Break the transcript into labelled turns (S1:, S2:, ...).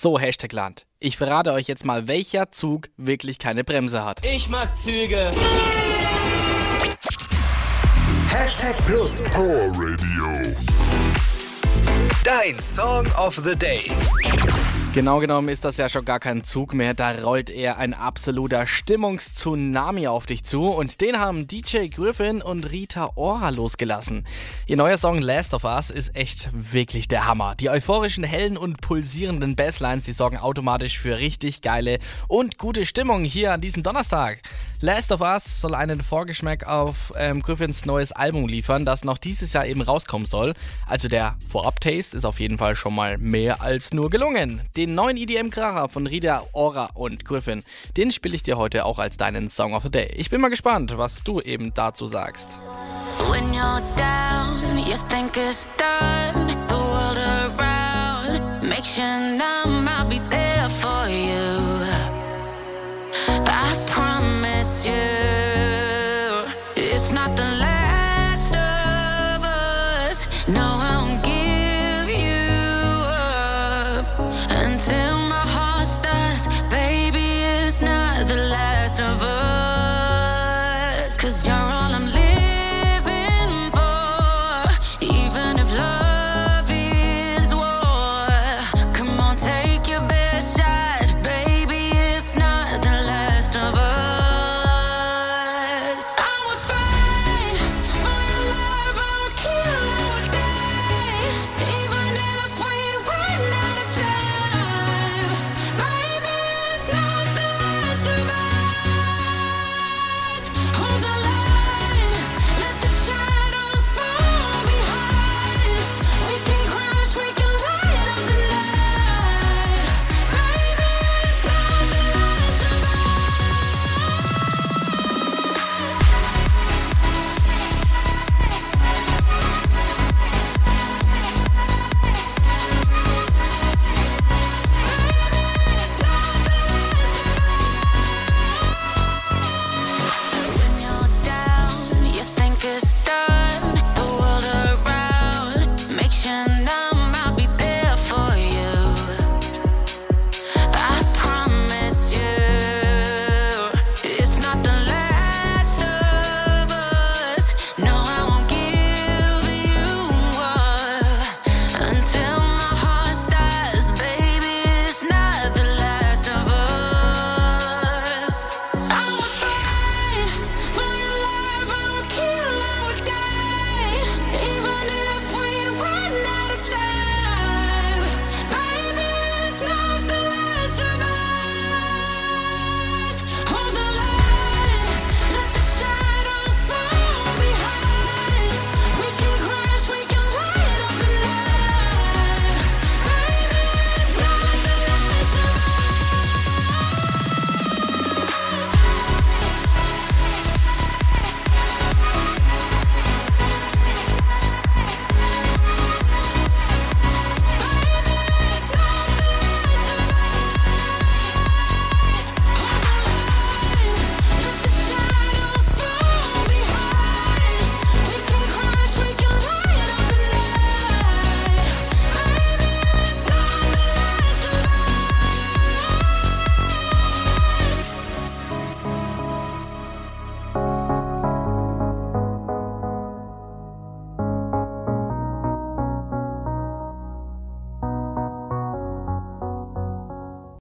S1: So, Hashtag Land. Ich verrate euch jetzt mal, welcher Zug wirklich keine Bremse hat.
S2: Ich mag Züge.
S3: Hashtag Plus Power Radio. Dein Song of the Day.
S1: Genau genommen ist das ja schon gar kein Zug mehr, da rollt eher ein absoluter Stimmungstsunami auf dich zu und den haben DJ Griffin und Rita Ora losgelassen. Ihr neuer Song Last of Us ist echt wirklich der Hammer. Die euphorischen, hellen und pulsierenden Basslines, die sorgen automatisch für richtig geile und gute Stimmung hier an diesem Donnerstag. Last of Us soll einen Vorgeschmack auf ähm, Griffins neues Album liefern, das noch dieses Jahr eben rauskommen soll. Also der Vorab-Taste ist auf jeden Fall schon mal mehr als nur gelungen. Den neuen EDM-Kracher von Rita Ora und Griffin, den spiele ich dir heute auch als deinen Song of the Day. Ich bin mal gespannt, was du eben dazu sagst. When you're down, you think it's done. The world around makes you numb.